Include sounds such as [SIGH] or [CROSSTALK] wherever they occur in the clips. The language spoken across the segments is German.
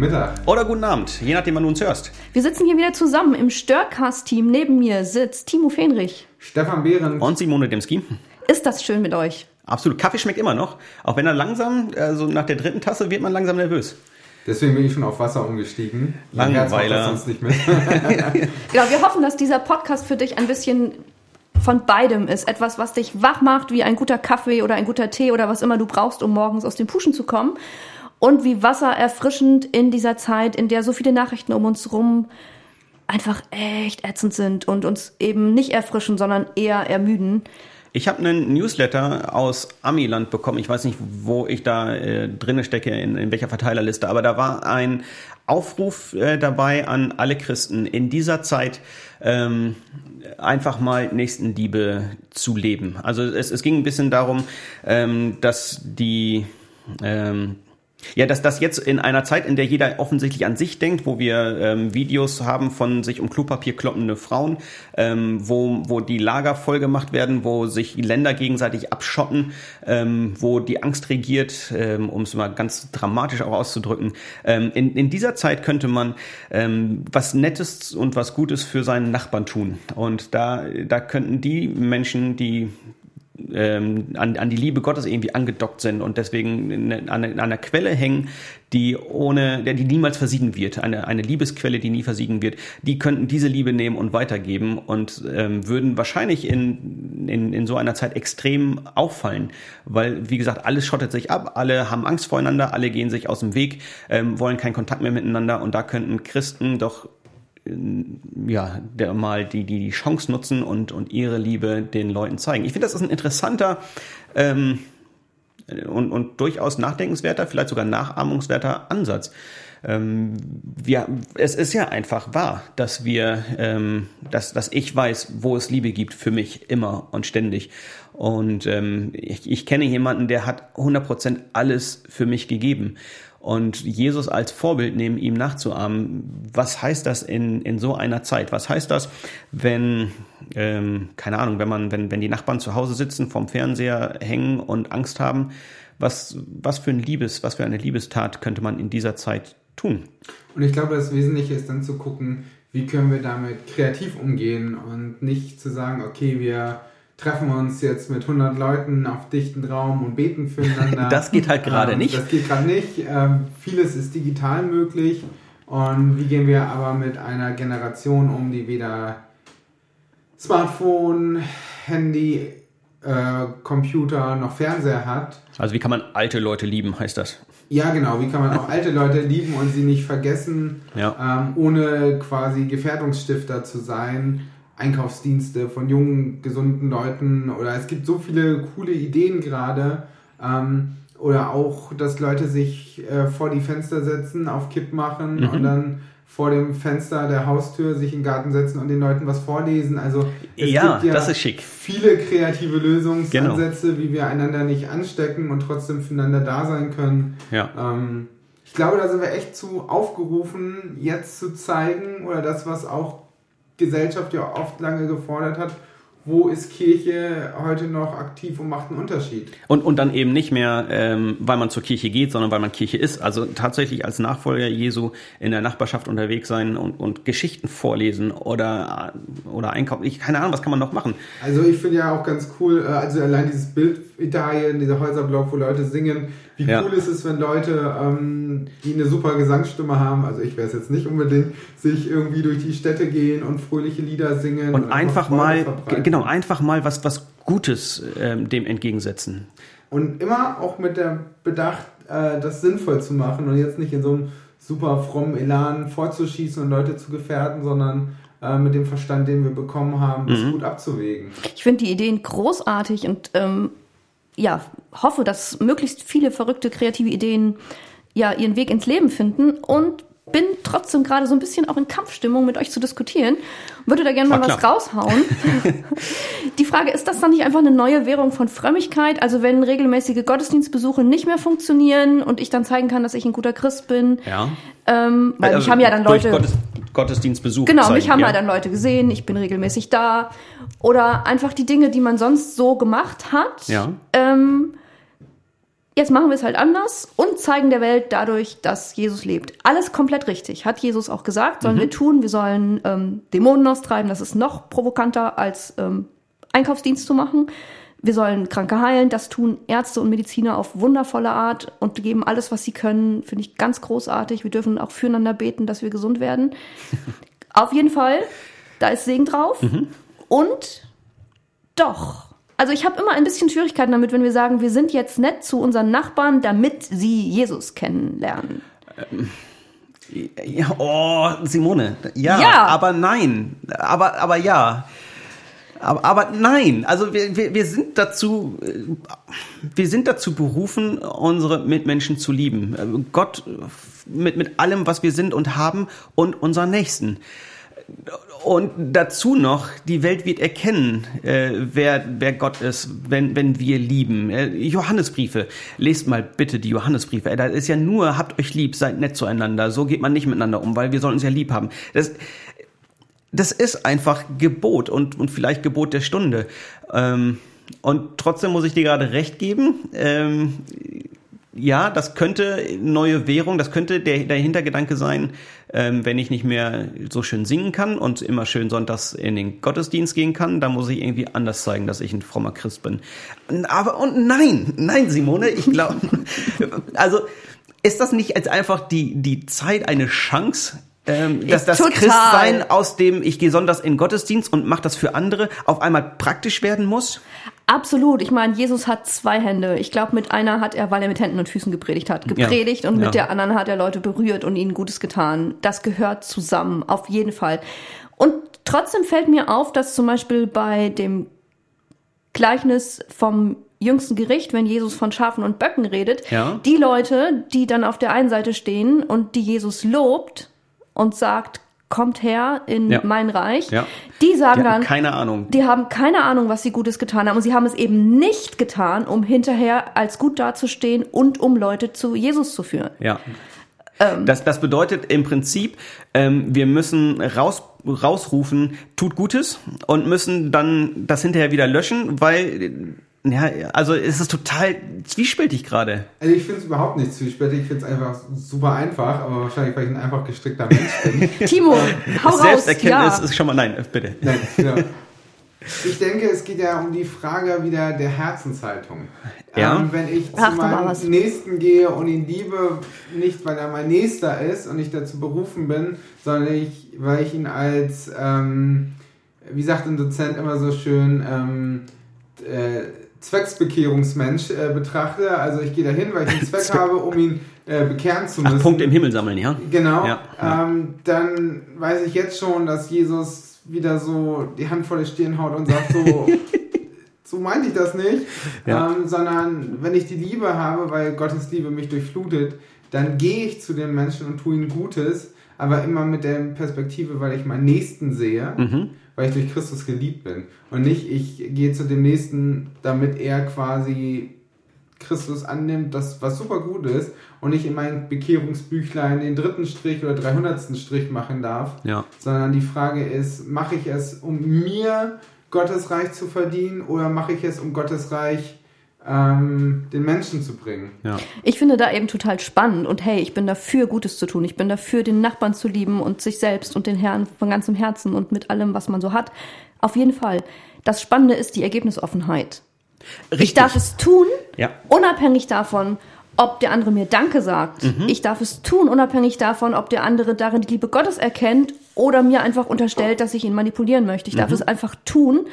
Guten Morgen. Oder guten Mittag. Oder guten Abend, je nachdem, wann du uns hörst. Wir sitzen hier wieder zusammen im Störcast-Team. Neben mir sitzt Timo Fenrich. Stefan Behrendt. Und Simone Demski. Ist das schön mit euch? Absolut. Kaffee schmeckt immer noch. Auch wenn er langsam, also nach der dritten Tasse wird man langsam nervös. Deswegen bin ich schon auf Wasser umgestiegen. Langweiler. sonst nicht mit. [LAUGHS] Genau, wir hoffen, dass dieser Podcast für dich ein bisschen von beidem ist. Etwas, was dich wach macht, wie ein guter Kaffee oder ein guter Tee oder was immer du brauchst, um morgens aus dem Puschen zu kommen. Und wie Wasser erfrischend in dieser Zeit, in der so viele Nachrichten um uns rum einfach echt ätzend sind und uns eben nicht erfrischen, sondern eher ermüden. Ich habe einen Newsletter aus Amiland bekommen. Ich weiß nicht, wo ich da äh, drinne stecke, in, in welcher Verteilerliste, aber da war ein Aufruf äh, dabei an alle Christen, in dieser Zeit ähm, einfach mal Nächstenliebe zu leben. Also es, es ging ein bisschen darum, ähm, dass die ähm, ja, dass das jetzt in einer Zeit, in der jeder offensichtlich an sich denkt, wo wir ähm, Videos haben von sich um Klopapier kloppende Frauen, ähm, wo, wo die Lager vollgemacht werden, wo sich Länder gegenseitig abschotten, ähm, wo die Angst regiert, ähm, um es mal ganz dramatisch auch auszudrücken. Ähm, in, in dieser Zeit könnte man ähm, was Nettes und was Gutes für seinen Nachbarn tun. Und da, da könnten die Menschen, die ähm, an, an die Liebe Gottes irgendwie angedockt sind und deswegen an, an einer Quelle hängen, die ohne, der die niemals versiegen wird, eine, eine Liebesquelle, die nie versiegen wird, die könnten diese Liebe nehmen und weitergeben und ähm, würden wahrscheinlich in, in, in so einer Zeit extrem auffallen, weil, wie gesagt, alles schottet sich ab, alle haben Angst voreinander, alle gehen sich aus dem Weg, ähm, wollen keinen Kontakt mehr miteinander und da könnten Christen doch ja, der mal die, die, die Chance nutzen und, und ihre Liebe den Leuten zeigen. Ich finde, das ist ein interessanter ähm, und, und durchaus nachdenkenswerter, vielleicht sogar nachahmungswerter Ansatz. Ähm, es ist ja einfach wahr, dass wir, ähm, dass, dass ich weiß, wo es Liebe gibt für mich immer und ständig. Und ähm, ich, ich kenne jemanden, der hat 100% alles für mich gegeben und Jesus als Vorbild nehmen, ihm nachzuahmen. Was heißt das in, in so einer Zeit? Was heißt das, wenn, ähm, keine Ahnung, wenn man, wenn, wenn die Nachbarn zu Hause sitzen, vorm Fernseher hängen und Angst haben? Was, was für ein Liebes, was für eine Liebestat könnte man in dieser Zeit tun? Und ich glaube, das Wesentliche ist dann zu gucken, wie können wir damit kreativ umgehen und nicht zu sagen, okay, wir treffen wir uns jetzt mit 100 Leuten auf dichten Raum und beten füreinander. [LAUGHS] das geht halt gerade ähm, nicht. Das geht gerade nicht. Ähm, vieles ist digital möglich. Und wie gehen wir aber mit einer Generation um, die weder Smartphone, Handy, äh, Computer noch Fernseher hat? Also wie kann man alte Leute lieben, heißt das? Ja, genau. Wie kann man auch alte Leute lieben und sie nicht vergessen, ja. ähm, ohne quasi Gefährdungsstifter zu sein? Einkaufsdienste von jungen, gesunden Leuten oder es gibt so viele coole Ideen gerade. Ähm, oder auch, dass Leute sich äh, vor die Fenster setzen, auf Kipp machen mhm. und dann vor dem Fenster der Haustür sich in den Garten setzen und den Leuten was vorlesen. Also es ja, gibt ja das ist schick. viele kreative Lösungsansätze, genau. wie wir einander nicht anstecken und trotzdem füreinander da sein können. Ja. Ähm, ich glaube, da sind wir echt zu aufgerufen, jetzt zu zeigen oder das, was auch Gesellschaft ja oft lange gefordert hat, wo ist Kirche heute noch aktiv und macht einen Unterschied? Und, und dann eben nicht mehr, ähm, weil man zur Kirche geht, sondern weil man Kirche ist. Also tatsächlich als Nachfolger Jesu in der Nachbarschaft unterwegs sein und, und Geschichten vorlesen oder, oder einkaufen. Ich, keine Ahnung, was kann man noch machen? Also ich finde ja auch ganz cool, äh, also allein dieses Bild Italien, dieser Häuserblock, wo Leute singen. Wie ja. cool ist es, wenn Leute, ähm, die eine super Gesangsstimme haben, also ich wäre es jetzt nicht unbedingt, sich irgendwie durch die Städte gehen und fröhliche Lieder singen. Und, und einfach mal, genau, einfach mal was, was Gutes ähm, dem entgegensetzen. Und immer auch mit der Bedacht, äh, das sinnvoll zu machen und jetzt nicht in so einem super frommen Elan vorzuschießen und Leute zu gefährden, sondern äh, mit dem Verstand, den wir bekommen haben, das mhm. gut abzuwägen. Ich finde die Ideen großartig und ähm, ja, hoffe, dass möglichst viele verrückte kreative Ideen ja ihren Weg ins Leben finden und bin trotzdem gerade so ein bisschen auch in Kampfstimmung mit euch zu diskutieren. Würde da gerne mal was raushauen. [LAUGHS] Die Frage, ist das dann nicht einfach eine neue Währung von Frömmigkeit? Also wenn regelmäßige Gottesdienstbesuche nicht mehr funktionieren und ich dann zeigen kann, dass ich ein guter Christ bin. Ja. Ähm, weil also mich haben ja dann Leute. Gottes, Gottesdienstbesuch. Genau, zeigen, mich haben ja. ja dann Leute gesehen, ich bin regelmäßig da. Oder einfach die Dinge, die man sonst so gemacht hat. Ja. Ähm, jetzt machen wir es halt anders und zeigen der Welt dadurch, dass Jesus lebt. Alles komplett richtig, hat Jesus auch gesagt, sollen wir tun. Wir sollen ähm, Dämonen austreiben, das ist noch provokanter als ähm, Einkaufsdienst zu machen. Wir sollen Kranke heilen, das tun Ärzte und Mediziner auf wundervolle Art und geben alles, was sie können, finde ich ganz großartig. Wir dürfen auch füreinander beten, dass wir gesund werden. [LAUGHS] auf jeden Fall, da ist Segen drauf. Und doch, also ich habe immer ein bisschen Schwierigkeiten damit, wenn wir sagen, wir sind jetzt nett zu unseren Nachbarn, damit sie Jesus kennenlernen. Ja, oh, Simone. Ja, Ja. aber nein. Aber, aber ja. Aber, aber nein, also wir, wir, wir sind dazu, äh, wir sind dazu berufen, unsere Mitmenschen zu lieben. Äh, Gott äh, mit, mit allem, was wir sind und haben und unseren Nächsten. Und dazu noch, die Welt wird erkennen, äh, wer, wer Gott ist, wenn, wenn wir lieben. Äh, Johannesbriefe, lest mal bitte die Johannesbriefe. Äh, da ist ja nur, habt euch lieb, seid nett zueinander. So geht man nicht miteinander um, weil wir sollen uns ja lieb haben. Das, das ist einfach Gebot und, und vielleicht Gebot der Stunde. Ähm, und trotzdem muss ich dir gerade recht geben. Ähm, ja, das könnte neue Währung, das könnte der, der Hintergedanke sein, ähm, wenn ich nicht mehr so schön singen kann und immer schön sonntags in den Gottesdienst gehen kann, dann muss ich irgendwie anders zeigen, dass ich ein frommer Christ bin. Aber und nein, nein, Simone, ich glaube, [LAUGHS] also ist das nicht als einfach die, die Zeit eine Chance, ähm, dass das Total. Christsein, aus dem ich gehe sonntags in Gottesdienst und mache das für andere, auf einmal praktisch werden muss? Absolut. Ich meine, Jesus hat zwei Hände. Ich glaube, mit einer hat er, weil er mit Händen und Füßen gepredigt hat, gepredigt und Ja. mit der anderen hat er Leute berührt und ihnen Gutes getan. Das gehört zusammen, auf jeden Fall. Und trotzdem fällt mir auf, dass zum Beispiel bei dem Gleichnis vom jüngsten Gericht, wenn Jesus von Schafen und Böcken redet, Ja. die Leute, die dann auf der einen Seite stehen und die Jesus lobt und sagt, kommt her in Ja. mein Reich, Ja. die sagen Die dann, keine Ahnung. die haben keine Ahnung, was sie Gutes getan haben. Und sie haben es eben nicht getan, um hinterher als gut dazustehen und um Leute zu Jesus zu führen. Ja. das, das bedeutet im Prinzip, ähm, wir müssen raus, rausrufen, tut Gutes und müssen dann das hinterher wieder löschen, weil, ja, also es ist total zwiespältig gerade. Also ich finde es überhaupt nicht zwiespältig, ich finde es einfach super einfach, aber wahrscheinlich, weil ich ein einfach gestrickter Mensch bin. [LAUGHS] Timo, hau raus. Selbsterkenntnis Ja. ist schon mal, nein, äh, bitte. Nein, genau. Ich denke, es geht ja um die Frage wieder der Herzenshaltung. Ja. Ähm, wenn ich Ach, zu meinem. Nächsten gehe und ihn liebe, nicht weil er mein Nächster ist und ich dazu berufen bin, sondern ich, weil ich ihn als, ähm, wie sagt ein Dozent immer so schön, ähm, äh, Zwecksbekehrungsmensch äh, betrachte. Also ich gehe dahin, weil ich einen Zweck [LAUGHS] habe, um ihn äh, bekehren zu müssen. Ach, Punkte im Himmel sammeln, ja? Genau. Ja, ja. Ähm, dann weiß ich jetzt schon, dass Jesus wieder so die Hand vor die Stirn haut und sagt so, [LAUGHS] so meinte ich das nicht, Ja. ähm, sondern wenn ich die Liebe habe, weil Gottes Liebe mich durchflutet, dann gehe ich zu den Menschen und tue ihnen Gutes, aber immer mit der Perspektive, weil ich meinen Nächsten sehe, Mhm. Weil ich durch Christus geliebt bin und nicht ich gehe zu dem Nächsten, damit er quasi Christus annimmt, das was super gut ist und nicht in mein Bekehrungsbüchlein den dritten Strich oder 300. Strich machen darf, Ja. sondern die Frage ist, mache ich es, um mir Gottes Reich zu verdienen oder mache ich es, um Gottes Reich ähm, den Menschen zu bringen? Ja. Ich finde da eben total spannend und hey, ich bin dafür, Gutes zu tun. Ich bin dafür, den Nachbarn zu lieben und sich selbst und den Herrn von ganzem Herzen und mit allem, was man so hat. Auf jeden Fall. Das Spannende ist die Ergebnisoffenheit. Ich darf es tun, Ja. unabhängig davon, ob der andere mir Danke sagt. Ich darf es tun, unabhängig davon, ob der andere darin die Liebe Gottes erkennt oder mir einfach unterstellt, dass ich ihn manipulieren möchte. Ich darf es einfach tun,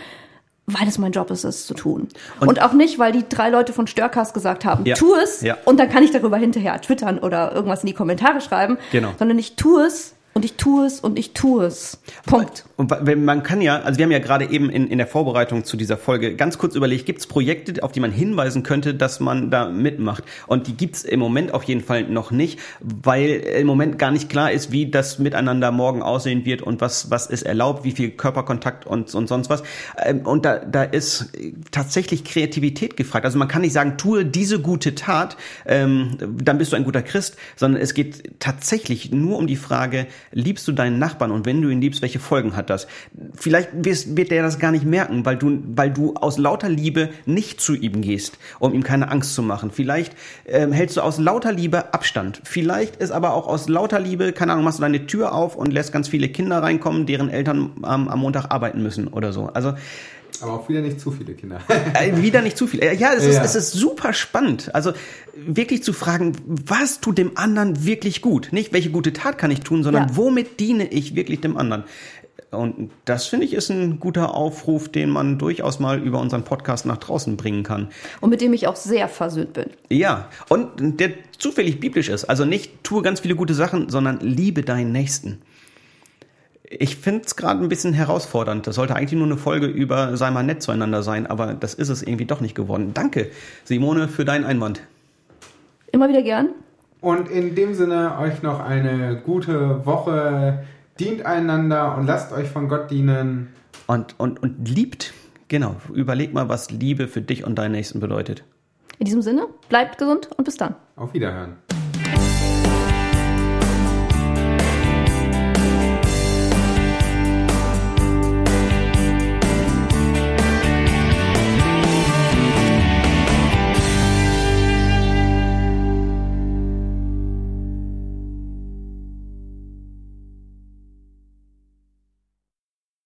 weil es mein Job ist, es zu tun. Und, auch nicht, weil die drei Leute von Störcast gesagt haben, Ja. tu es Ja. und dann kann ich darüber hinterher twittern oder irgendwas in die Kommentare schreiben, Genau. sondern ich tue es und ich tue es und ich tue es. Punkt. Und wenn man kann ja, also wir haben ja gerade eben in, in der Vorbereitung zu dieser Folge ganz kurz überlegt, gibt es Projekte, auf die man hinweisen könnte, dass man da mitmacht? Und die gibt's im Moment auf jeden Fall noch nicht, weil im Moment gar nicht klar ist, wie das Miteinander morgen aussehen wird und was, was ist erlaubt, wie viel Körperkontakt und, und sonst was. Ähm, Und da, da ist tatsächlich Kreativität gefragt. Also man kann nicht sagen, tue diese gute Tat, ähm, dann bist du ein guter Christ, sondern es geht tatsächlich nur um die Frage, liebst du deinen Nachbarn und wenn du ihn liebst, welche Folgen hat verändert das. Vielleicht wird der das gar nicht merken, weil du, weil du aus lauter Liebe nicht zu ihm gehst, um ihm keine Angst zu machen. Vielleicht ähm, hältst du aus lauter Liebe Abstand. Vielleicht ist aber auch aus lauter Liebe, keine Ahnung, machst du deine Tür auf und lässt ganz viele Kinder reinkommen, deren Eltern ähm, am Montag arbeiten müssen oder so. Also aber auch wieder nicht zu viele Kinder. [LAUGHS] Äh, wieder nicht zu viele. Äh, ja, es ist, ja. es ist super spannend. Also wirklich zu fragen, was tut dem anderen wirklich gut? Nicht, welche gute Tat kann ich tun, sondern ja. womit diene ich wirklich dem anderen? Und das finde ich ist ein guter Aufruf, den man durchaus mal über unseren Podcast nach draußen bringen kann. Und mit dem ich auch sehr versöhnt bin. Ja, und der zufällig biblisch ist. Also nicht tue ganz viele gute Sachen, sondern liebe deinen Nächsten. Ich finde es gerade ein bisschen herausfordernd. Das sollte eigentlich nur eine Folge über sei mal nett zueinander sein, aber das ist es irgendwie doch nicht geworden. Danke, Simone, für deinen Einwand. Immer wieder gern. Und in dem Sinne euch noch eine gute Woche. Dient einander und lasst euch von Gott dienen. Und, und, und liebt, genau. Überleg mal, was Liebe für dich und deinen Nächsten bedeutet. In diesem Sinne, bleibt gesund und bis dann. Auf Wiederhören.